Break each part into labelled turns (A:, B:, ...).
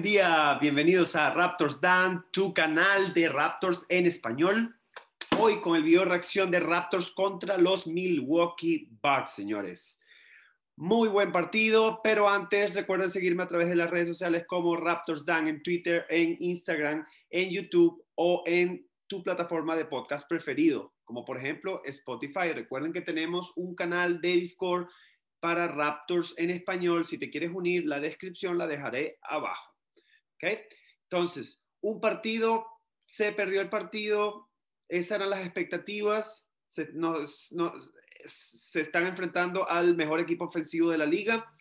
A: Buen día, bienvenidos a Raptors Dan, tu canal de Raptors en español. Hoy con el video reacción de Raptors contra los Milwaukee Bucks, señores. Muy buen partido, pero antes recuerden seguirme a través de las redes sociales como Raptors Dan en Twitter, en Instagram, en YouTube o en tu plataforma de podcast preferido, como por ejemplo Spotify. Recuerden que tenemos un canal de Discord para Raptors en español. Si te quieres unir, la descripción la dejaré abajo. Entonces, un partido, se perdió el partido, esas eran las expectativas, se, se están enfrentando al mejor equipo ofensivo de la liga,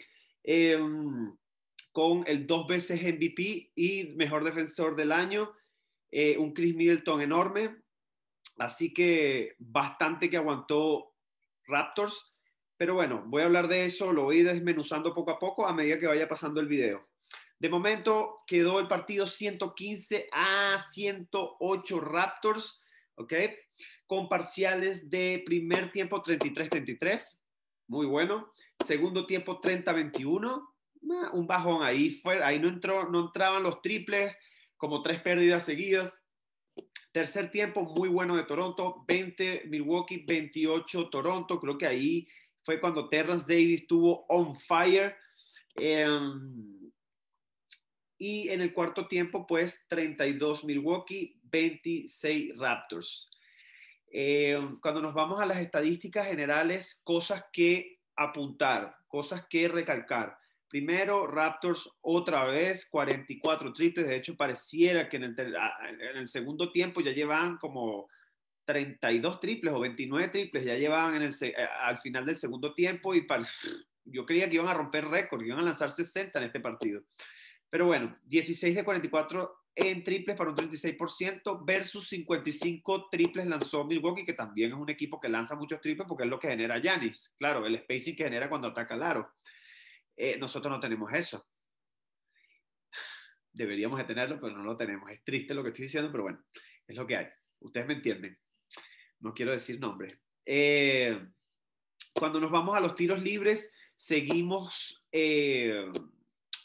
A: em, con el dos veces MVP y mejor defensor del año, eh, un Chris Middleton enorme, así que bastante que aguantó Raptors. Pero bueno, voy a hablar de eso, lo voy a ir desmenuzando poco a poco a medida que vaya pasando el video. De momento quedó el partido 115 a 108 Raptors, ¿ok? Con parciales de primer tiempo 33-33, muy bueno. Segundo tiempo 30-21, un bajón ahí, fue, ahí no, entró, entraban los triples, como tres pérdidas seguidas. Tercer tiempo muy bueno de Toronto, 20 Milwaukee, 28 Toronto, creo que ahí fue cuando Terrence Davis estuvo on fire. Em, y en el cuarto tiempo, pues 32 Milwaukee, 26 Raptors. Em, cuando nos vamos a las estadísticas generales, cosas que apuntar, cosas que recalcar. Primero, Raptors otra vez, 44 triples. De hecho, pareciera que en el, el segundo tiempo ya llevan como 32 triples o 29 triples ya llevaban en el, eh, al final del segundo tiempo y yo creía que iban a romper récord, iban a lanzar 60 en este partido. Pero bueno, 16 de 44 en triples para un 36% versus 55 triples lanzó Milwaukee, que también es un equipo que lanza muchos triples porque es lo que genera Yanis. Claro, el spacing que genera cuando ataca el aro. Eh, nosotros no tenemos eso. Deberíamos de tenerlo, pero no lo tenemos. Es triste lo que estoy diciendo, pero bueno, es lo que hay. Ustedes me entienden no quiero decir nombre. Eh, cuando nos vamos a los tiros libres, seguimos. Eh,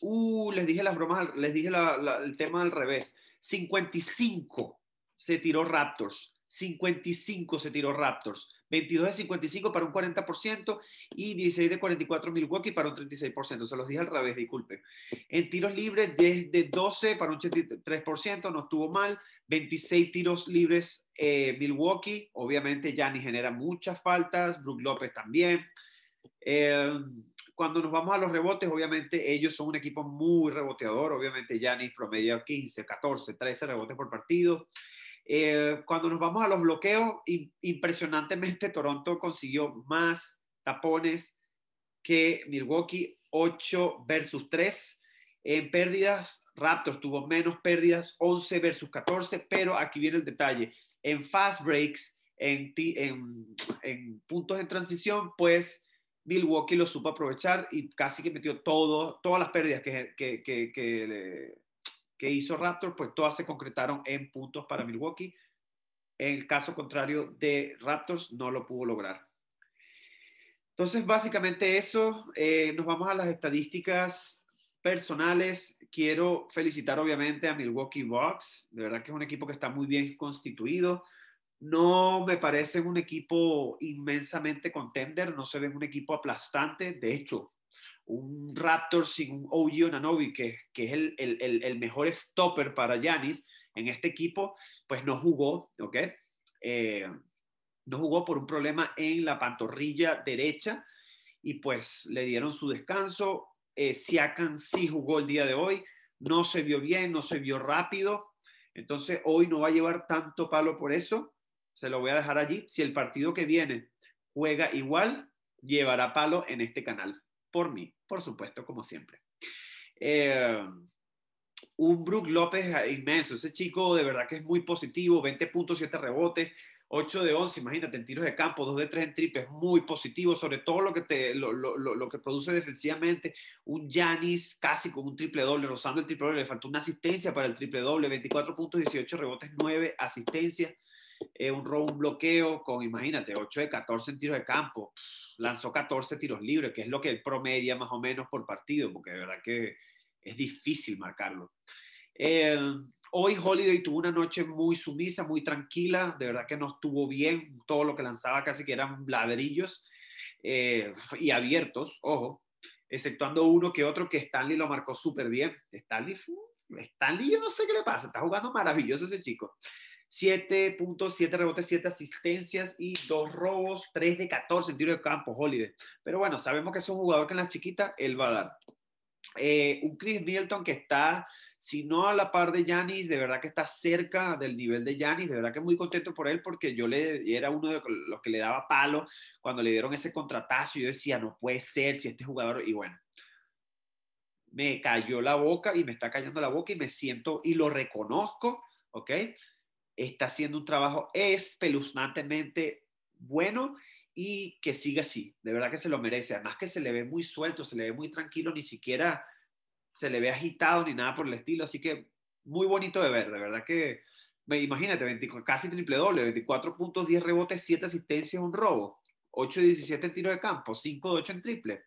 A: uh, les dije las bromas, les dije el tema al revés. 55 se tiró Raptors. 55 se tiró Raptors. 22 de 55 para un 40% y 16 de 44 Milwaukee para un 36%. Se los dije al revés, disculpen. En tiros libres, desde 12 para un 83%, no estuvo mal. 26 tiros libres eh, Milwaukee. Obviamente, Yanni genera muchas faltas. Brook López también. Eh, cuando nos vamos a los rebotes, obviamente ellos son un equipo muy reboteador. Obviamente, Yanni promedio 15, 14, 13 rebotes por partido. Eh, cuando nos vamos a los bloqueos, impresionantemente Toronto consiguió más tapones que Milwaukee, 8 versus 3. En pérdidas, Raptors tuvo menos pérdidas, 11 versus 14, pero aquí viene el detalle. En fast breaks, en, en, puntos de transición, pues Milwaukee lo supo aprovechar y casi que metió todo, todas las pérdidas que, que, que, que hizo Raptors, pues todas se concretaron en puntos para Milwaukee. En el caso contrario de Raptors, no lo pudo lograr. Entonces, básicamente eso. Eh, nos vamos a las estadísticas personales. Quiero felicitar obviamente a Milwaukee Bucks. De verdad que es un equipo que está muy bien constituido. No me parece un equipo inmensamente contender, no se ve un equipo aplastante. De hecho, un Raptor sin un OG Onanobi, que, que es el, mejor stopper para Yanis en este equipo, pues no jugó, ¿ok? Eh, no jugó por un problema en la pantorrilla derecha y pues le dieron su descanso. Eh, Siakan sí jugó el día de hoy, no se vio bien, no se vio rápido, entonces hoy no va a llevar tanto palo por eso, se lo voy a dejar allí. Si el partido que viene juega igual, llevará palo en este canal por mí, por supuesto, como siempre. Eh, un Brook López inmenso, ese chico de verdad que es muy positivo, 20 puntos, 7 rebotes, 8 de 11, imagínate, en tiros de campo, 2 de 3 en triple, es muy positivo, sobre todo lo que, te, lo, lo, lo, que produce defensivamente. Un Yanis casi con un triple doble, rozando el triple doble, le faltó una asistencia para el triple doble, 24 puntos, 18 rebotes, 9 asistencias, eh, un robo, un bloqueo con, imagínate, 8 de 14 en tiros de campo lanzó 14 tiros libres, que es lo que promedia más o menos por partido, porque de verdad que es difícil marcarlo. Eh, hoy Holiday tuvo una noche muy sumisa, muy tranquila, de verdad que no estuvo bien, todo lo que lanzaba casi que eran ladrillos eh, y abiertos, ojo, exceptuando uno que otro que Stanley lo marcó súper bien. Stanley, Stanley, yo no sé qué le pasa, está jugando maravilloso ese chico. 7 puntos, 7 rebotes, 7 asistencias y 2 robos, 3 de 14 en tiro de campo, Holiday. Pero bueno, sabemos que es un jugador que en las chiquitas él va a dar. Eh, un Chris Milton que está, si no a la par de Yanis, de verdad que está cerca del nivel de Yanis, de verdad que muy contento por él porque yo le era uno de los que le daba palo cuando le dieron ese contratazo y yo decía, no puede ser si este jugador, y bueno, me cayó la boca y me está cayendo la boca y me siento y lo reconozco, ¿ok? Está haciendo un trabajo espeluznantemente bueno y que siga así. De verdad que se lo merece. Además que se le ve muy suelto, se le ve muy tranquilo, ni siquiera se le ve agitado ni nada por el estilo. Así que muy bonito de ver. De verdad que, imagínate, 20, casi triple doble, 24 puntos, 10 rebotes, 7 asistencias, un robo. 8 de 17 en tiro de campo, 5 de 8 en triple.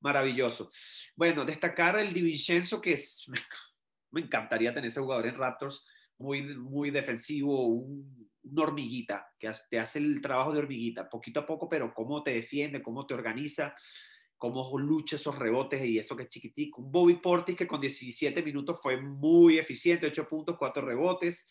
A: Maravilloso. Bueno, destacar el Divincenzo, que es, me encantaría tener ese jugador en Raptors, muy, muy defensivo, un hormiguita, que te hace el trabajo de hormiguita, poquito a poco, pero cómo te defiende, cómo te organiza, cómo lucha esos rebotes y eso que es chiquitico. Un Bobby Portis que con 17 minutos fue muy eficiente, 8 puntos, 4 rebotes.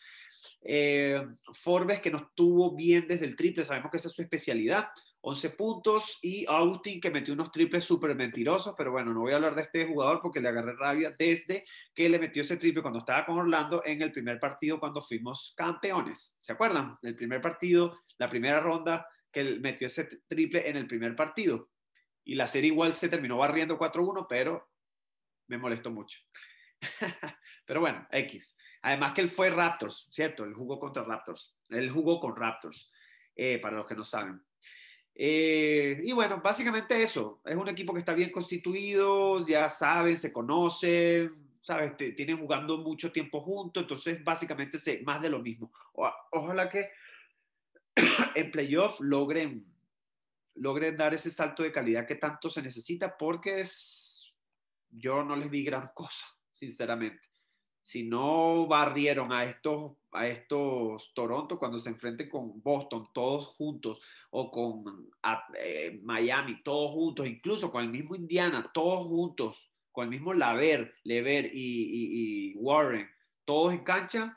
A: Eh, Forbes que no estuvo bien desde el triple, sabemos que esa es su especialidad. 11 puntos y Austin que metió unos triples súper mentirosos, pero bueno, no voy a hablar de este jugador porque le agarré rabia desde que le metió ese triple cuando estaba con Orlando en el primer partido cuando fuimos campeones. ¿Se acuerdan? El primer partido, la primera ronda que metió ese triple en el primer partido. Y la serie igual se terminó barriendo 4-1, pero me molestó mucho. pero bueno, X. Además que él fue Raptors, ¿cierto? Él jugó contra Raptors. Él jugó con Raptors, eh, para los que no saben. Eh, y bueno, básicamente eso. Es un equipo que está bien constituido, ya saben, se conocen, ¿sabes? tienen jugando mucho tiempo juntos, entonces básicamente es más de lo mismo. ojalá que en playoff logren, logren dar ese salto de calidad que tanto se necesita, porque es, yo no les vi gran cosa, sinceramente si no barrieron a estos, a estos Toronto cuando se enfrenten con Boston todos juntos o con eh, Miami todos juntos, incluso con el mismo Indiana todos juntos, con el mismo Laver, Lever y, Warren, todos en cancha,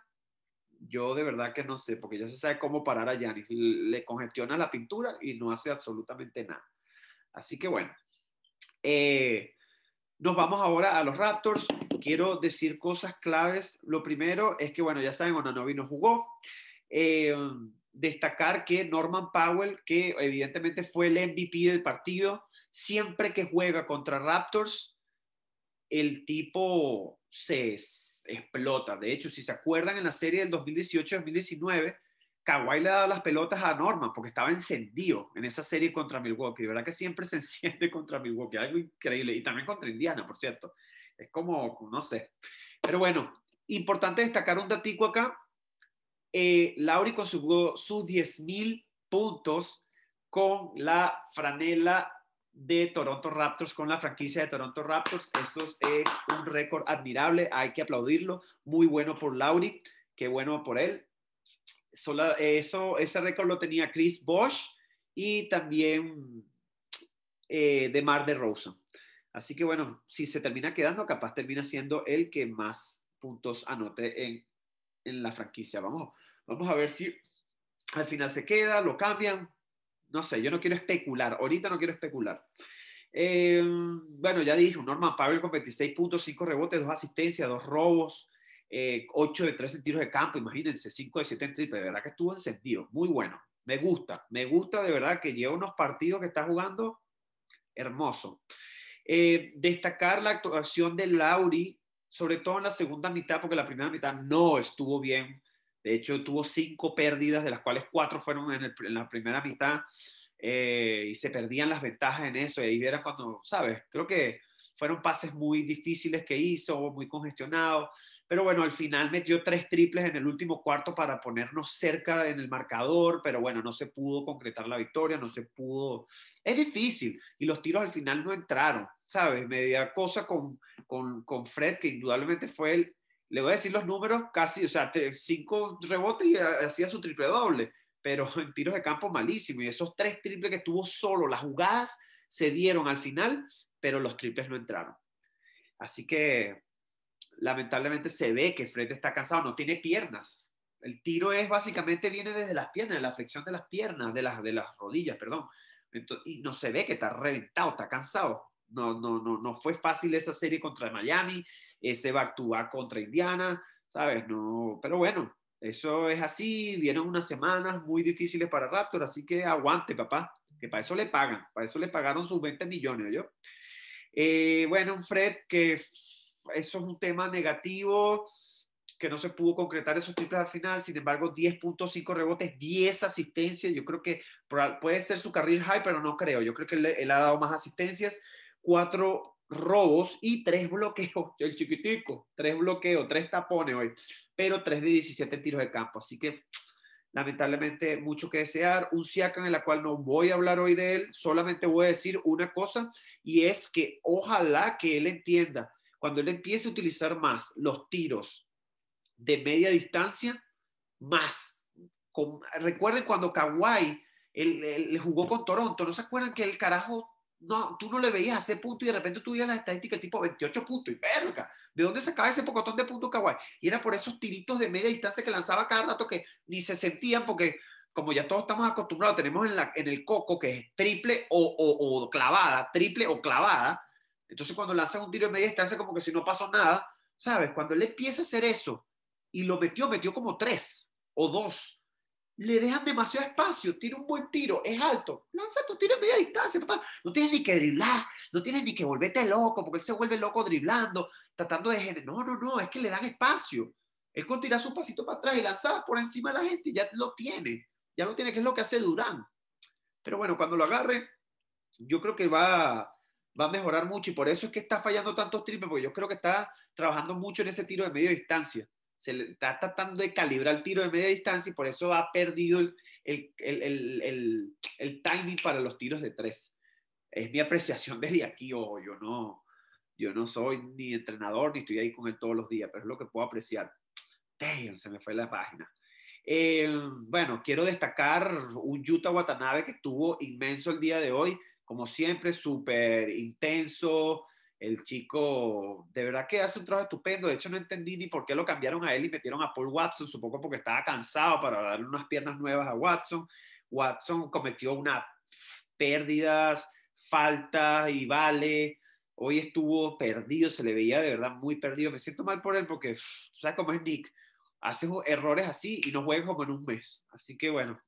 A: yo de verdad que no sé, porque ya se sabe cómo parar a Giannis. Le congestiona la pintura y no hace absolutamente nada. Así que bueno. Eh, nos vamos ahora a los Raptors. Quiero decir cosas claves. Lo primero es que, bueno, ya saben, Onanovi no jugó. Eh, destacar que Norman Powell, que evidentemente fue el MVP del partido, siempre que juega contra Raptors, el tipo se explota. De hecho, si se acuerdan en la serie del 2018-2019, Kawhi le daba las pelotas a Norman porque estaba encendido en esa serie contra Milwaukee. De verdad que siempre se enciende contra Milwaukee, algo increíble. Y también contra Indiana, por cierto. Es como, no sé. Pero bueno, importante destacar un datico acá. Eh, Lauri consiguió sus 10.000 puntos con la franela de Toronto Raptors, con la franquicia de Toronto Raptors. Esto es un récord admirable, hay que aplaudirlo. Muy bueno por Lauri, qué bueno por él eso, ese récord lo tenía Chris Bosch y también eh, de Mar de Rosa. Así que bueno, si se termina quedando, capaz termina siendo el que más puntos anote en, en la franquicia. Vamos, vamos a ver si al final se queda, lo cambian. No sé, yo no quiero especular. Ahorita no quiero especular. Eh, bueno, ya dije, Norman Powell con 26 puntos, 5 rebotes, 2 asistencias, 2 robos, 8 eh, de 13 tiros de campo, imagínense, 5 de 7 en triple, de verdad que estuvo encendido, muy bueno, me gusta, me gusta de verdad que lleva unos partidos que está jugando hermoso. Eh, destacar la actuación de Lauri, sobre todo en la segunda mitad, porque la primera mitad no estuvo bien, de hecho tuvo 5 pérdidas, de las cuales 4 fueron en, la primera mitad, eh, y se perdían las ventajas en eso, y ahí era cuando, ¿sabes? Creo que fueron pases muy difíciles que hizo, muy congestionados. Pero bueno, al final metió tres triples en el último cuarto para ponernos cerca en el marcador, pero bueno, no se pudo concretar la victoria, no se pudo. Es difícil y los tiros al final no entraron, ¿sabes? Media cosa con, con, con Fred, que indudablemente fue el, le voy a decir los números, casi, o sea, cinco rebotes y hacía su triple doble, pero en tiros de campo malísimo. Y esos tres triples que tuvo solo, las jugadas se dieron al final, pero los triples no entraron. Así que lamentablemente se ve que Fred está cansado, no tiene piernas. El tiro es básicamente viene desde las piernas, la flexión de las piernas, de las, de las rodillas, perdón. y no se ve que está reventado, está cansado. No, no, no, no fue fácil esa serie contra Miami, ese va a actuar contra Indiana, ¿sabes? No, pero bueno, eso es así, vienen unas semanas muy difíciles para Raptor, así que aguante, papá, que para eso le pagan, para eso le pagaron sus 20 millones, ¿yo? Eh, bueno, Fred, que eso es un tema negativo, que no se pudo concretar esos triples al final, sin embargo, 10.5 rebotes, 10 asistencias, yo creo que puede ser su career high, pero no creo, yo creo que él, ha dado más asistencias, 4 robos y 3 bloqueos, el chiquitico, 3 bloqueos, 3 tapones hoy, pero 3 de 17 tiros de campo, así que lamentablemente mucho que desear, un Siakam en la cual no voy a hablar hoy de él, solamente voy a decir una cosa y es que ojalá que él entienda cuando él empiece a utilizar más los tiros de media distancia, más. recuerden cuando Kawhi él, jugó con Toronto, ¿no se acuerdan que el carajo, no, tú no le veías a ese punto y de repente tú veías la estadística tipo 28 puntos y verga, ¿de dónde sacaba ese pocotón de puntos Kawhi? Y era por esos tiritos de media distancia que lanzaba cada rato que ni se sentían porque como ya todos estamos acostumbrados, tenemos en, la, en el coco que es triple o, o, clavada, triple o clavada, entonces, cuando lanzan un tiro de media distancia, como que si no pasó nada, ¿sabes? Cuando él empieza a hacer eso y lo metió, metió como tres o dos, le dejan demasiado espacio, tiene un buen tiro, es alto, lanza tu tiro de media distancia, papá. No tienes ni que driblar, no tienes ni que volverte loco, porque él se vuelve loco driblando, tratando de. No, no, no, es que le dan espacio. Él con tirar su pasito para atrás y lanzar por encima de la gente, ya lo tiene, ya lo tiene, que es lo que hace Durán. Pero bueno, cuando lo agarre, yo creo que va va a mejorar mucho y por eso es que está fallando tantos triples, porque yo creo que está trabajando mucho en ese tiro de media distancia. Se le está tratando de calibrar el tiro de media distancia y por eso ha perdido el, el, el, el timing para los tiros de tres. Es mi apreciación desde aquí, o yo no, yo no soy ni entrenador ni estoy ahí con él todos los días, pero es lo que puedo apreciar. Damn, se me fue la página. Eh, bueno, quiero destacar un Utah Watanabe que estuvo inmenso el día de hoy como siempre, súper intenso. El chico, de verdad que hace un trabajo estupendo. De hecho, no entendí ni por qué lo cambiaron a él y metieron a Paul Watson. Supongo porque estaba cansado para darle unas piernas nuevas a Watson. Watson cometió unas pérdidas, faltas y vale. Hoy estuvo perdido, se le veía de verdad muy perdido. Me siento mal por él porque, ¿sabes cómo es Nick? Hace errores así y no juega como en un mes. Así que bueno,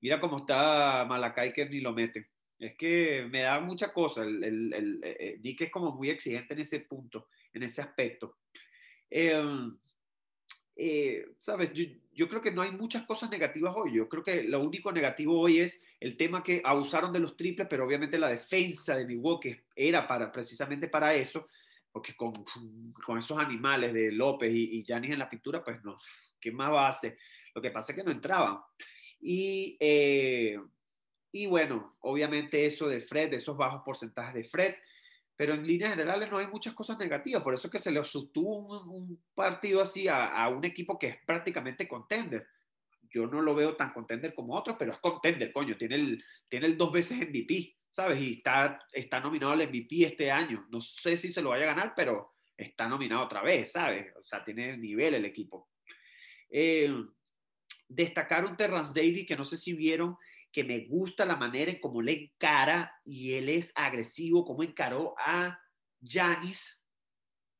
A: mira cómo está Malakai que ni lo mete. Es que me da mucha cosa. El, el, el, eh, eh, Nick es como muy exigente en ese punto, en ese aspecto. Em, eh, Sabes, yo, creo que no hay muchas cosas negativas hoy. Yo creo que lo único negativo hoy es el tema que abusaron de los triples, pero obviamente la defensa de Milwaukee era para, precisamente para eso, porque con, con esos animales de López y, y en la pintura, pues no, ¿qué más va a hacer? Lo que pasa es que no entraban. Y y bueno, obviamente eso de Fred, de esos bajos porcentajes de Fred, pero en líneas generales no hay muchas cosas negativas, por eso es que se le sostuvo un, partido así a, un equipo que es prácticamente contender. Yo no lo veo tan contender como otros, pero es contender, coño, tiene el, tiene el dos veces MVP, ¿sabes? Y está, está nominado al MVP este año. No sé si se lo vaya a ganar, pero está nominado otra vez, ¿sabes? O sea, tiene nivel el equipo. Eh, destacar un Davis que no sé si vieron, que me gusta la manera en cómo le encara y él es agresivo, como encaró a Janis.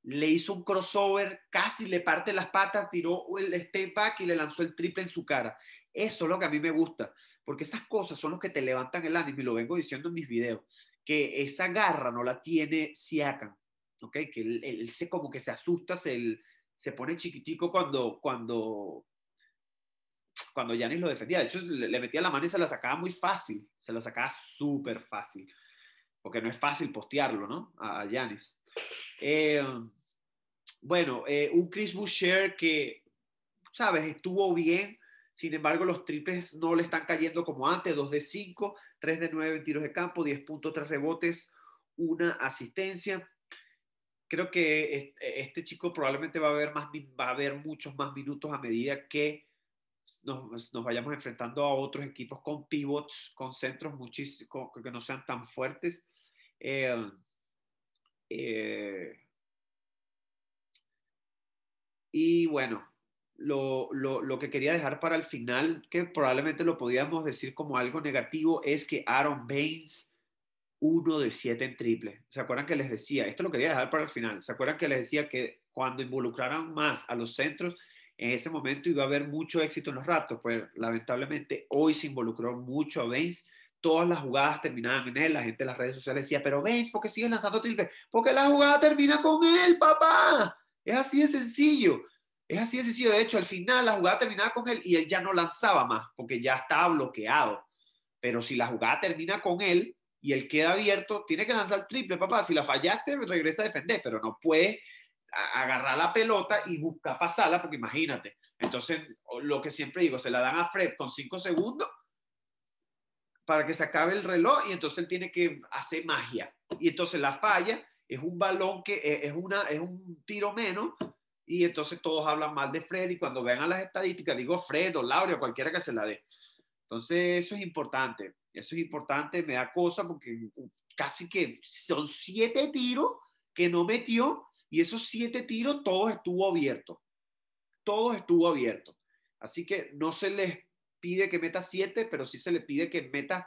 A: Le hizo un crossover, casi le parte las patas, tiró el step back y le lanzó el triple en su cara. Eso es lo que a mí me gusta, porque esas cosas son los que te levantan el ánimo y lo vengo diciendo en mis videos, que esa garra no la tiene Siakam, ¿ok? Que él, se como que se asusta, se, se pone chiquitico cuando, cuando cuando Yanis lo defendía. De hecho, le, metía la mano y se la sacaba muy fácil. Se la sacaba súper fácil. Porque no es fácil postearlo, ¿no? A Yanis. Eh, bueno, eh, un Chris Boucher que, sabes, estuvo bien. Sin embargo, los triples no le están cayendo como antes, 2 de 5, 3 de 9 en tiros de campo, 10.3 rebotes, una asistencia. Creo que este chico probablemente va a haber, más, va a haber muchos más minutos a medida que nos, nos, vayamos enfrentando a otros equipos con pivots, con centros muchísimo, que no sean tan fuertes. Eh, eh, y bueno, lo, lo, lo, que quería dejar para el final, que probablemente lo podíamos decir como algo negativo, es que Aaron Baines, uno de siete en triple. ¿Se acuerdan que les decía? Esto lo quería dejar para el final. ¿Se acuerdan que les decía que cuando involucraran más a los centros, en ese momento iba a haber mucho éxito en los Raptors, pues lamentablemente hoy se involucró mucho a Baines, todas las jugadas terminaban en él, la gente en las redes sociales decía, pero Baines, ¿por qué sigues lanzando triple? Porque la jugada termina con él, papá. Es así de sencillo. Es así de sencillo. De hecho, al final la jugada terminaba con él y él ya no lanzaba más porque ya estaba bloqueado. Pero si la jugada termina con él y él queda abierto, tiene que lanzar triple, papá. Si la fallaste, regresa a defender, pero no puede agarrar la pelota y buscar pasarla, porque imagínate. Entonces, lo que siempre digo, se la dan a Fred con cinco segundos para que se acabe el reloj y entonces él tiene que hacer magia. Y entonces la falla es un balón que e, es, una, es un tiro menos y entonces todos hablan mal de Fred y cuando vean las estadísticas digo Fred o Laura cualquiera que se la dé. Entonces eso es importante, eso es importante, me da cosa porque casi que son siete tiros que no metió y esos siete tiros, todos estuvo abierto. Todos estuvo abierto. Así que no se les pide que meta siete, pero sí se le pide que meta,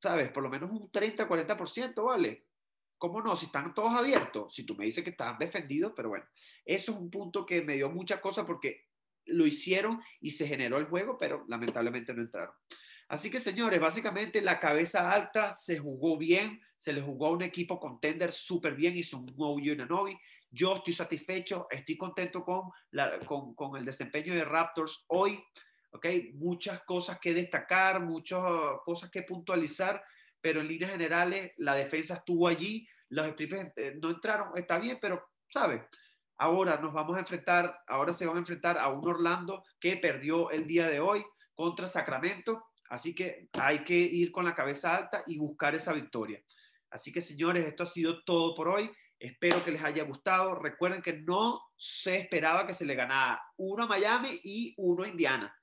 A: ¿sabes? Por lo menos un 30, 40%, ¿vale? ¿Cómo no? Si están todos abiertos. Si tú me dices que están defendidos, pero bueno, eso es un punto que me dio mucha cosa porque lo hicieron y se generó el juego, pero lamentablemente no entraron. Así que, señores, básicamente la cabeza alta se jugó bien, se le jugó a un equipo contender súper bien, hizo un y Novi. Yo estoy satisfecho, estoy contento con, el desempeño de Raptors hoy. ¿okay? Muchas cosas que destacar, muchas cosas que puntualizar, pero en líneas generales la defensa estuvo allí, los triples eh, no entraron, está bien, pero, ¿sabes? Ahora nos vamos a enfrentar, ahora se van a enfrentar a un Orlando que perdió el día de hoy contra Sacramento, así que hay que ir con la cabeza alta y buscar esa victoria. Así que señores, esto ha sido todo por hoy. Espero que les haya gustado. Recuerden que no se esperaba que se le ganara uno a Miami y uno a Indiana.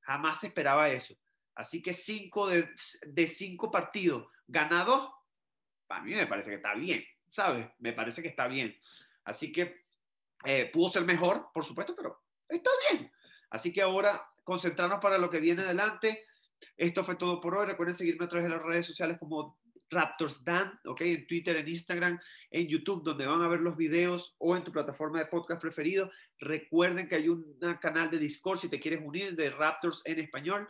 A: Jamás se esperaba eso. Así que cinco de, cinco partidos ganados, para mí me parece que está bien, ¿sabes? Me parece que está bien. Así que eh, pudo ser mejor, por supuesto, pero está bien. Así que ahora concentrarnos para lo que viene adelante. Esto fue todo por hoy. Recuerden seguirme a través de las redes sociales como Raptors Dan, ¿ok? En Twitter, en Instagram, en YouTube, donde van a ver los videos o en tu plataforma de podcast preferido. Recuerden que hay un canal de Discord si te quieres unir de Raptors en español.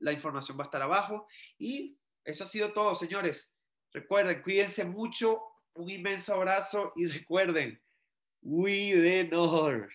A: La información va a estar abajo. Y eso ha sido todo, señores. Recuerden, cuídense mucho. Un inmenso abrazo y recuerden, we the North.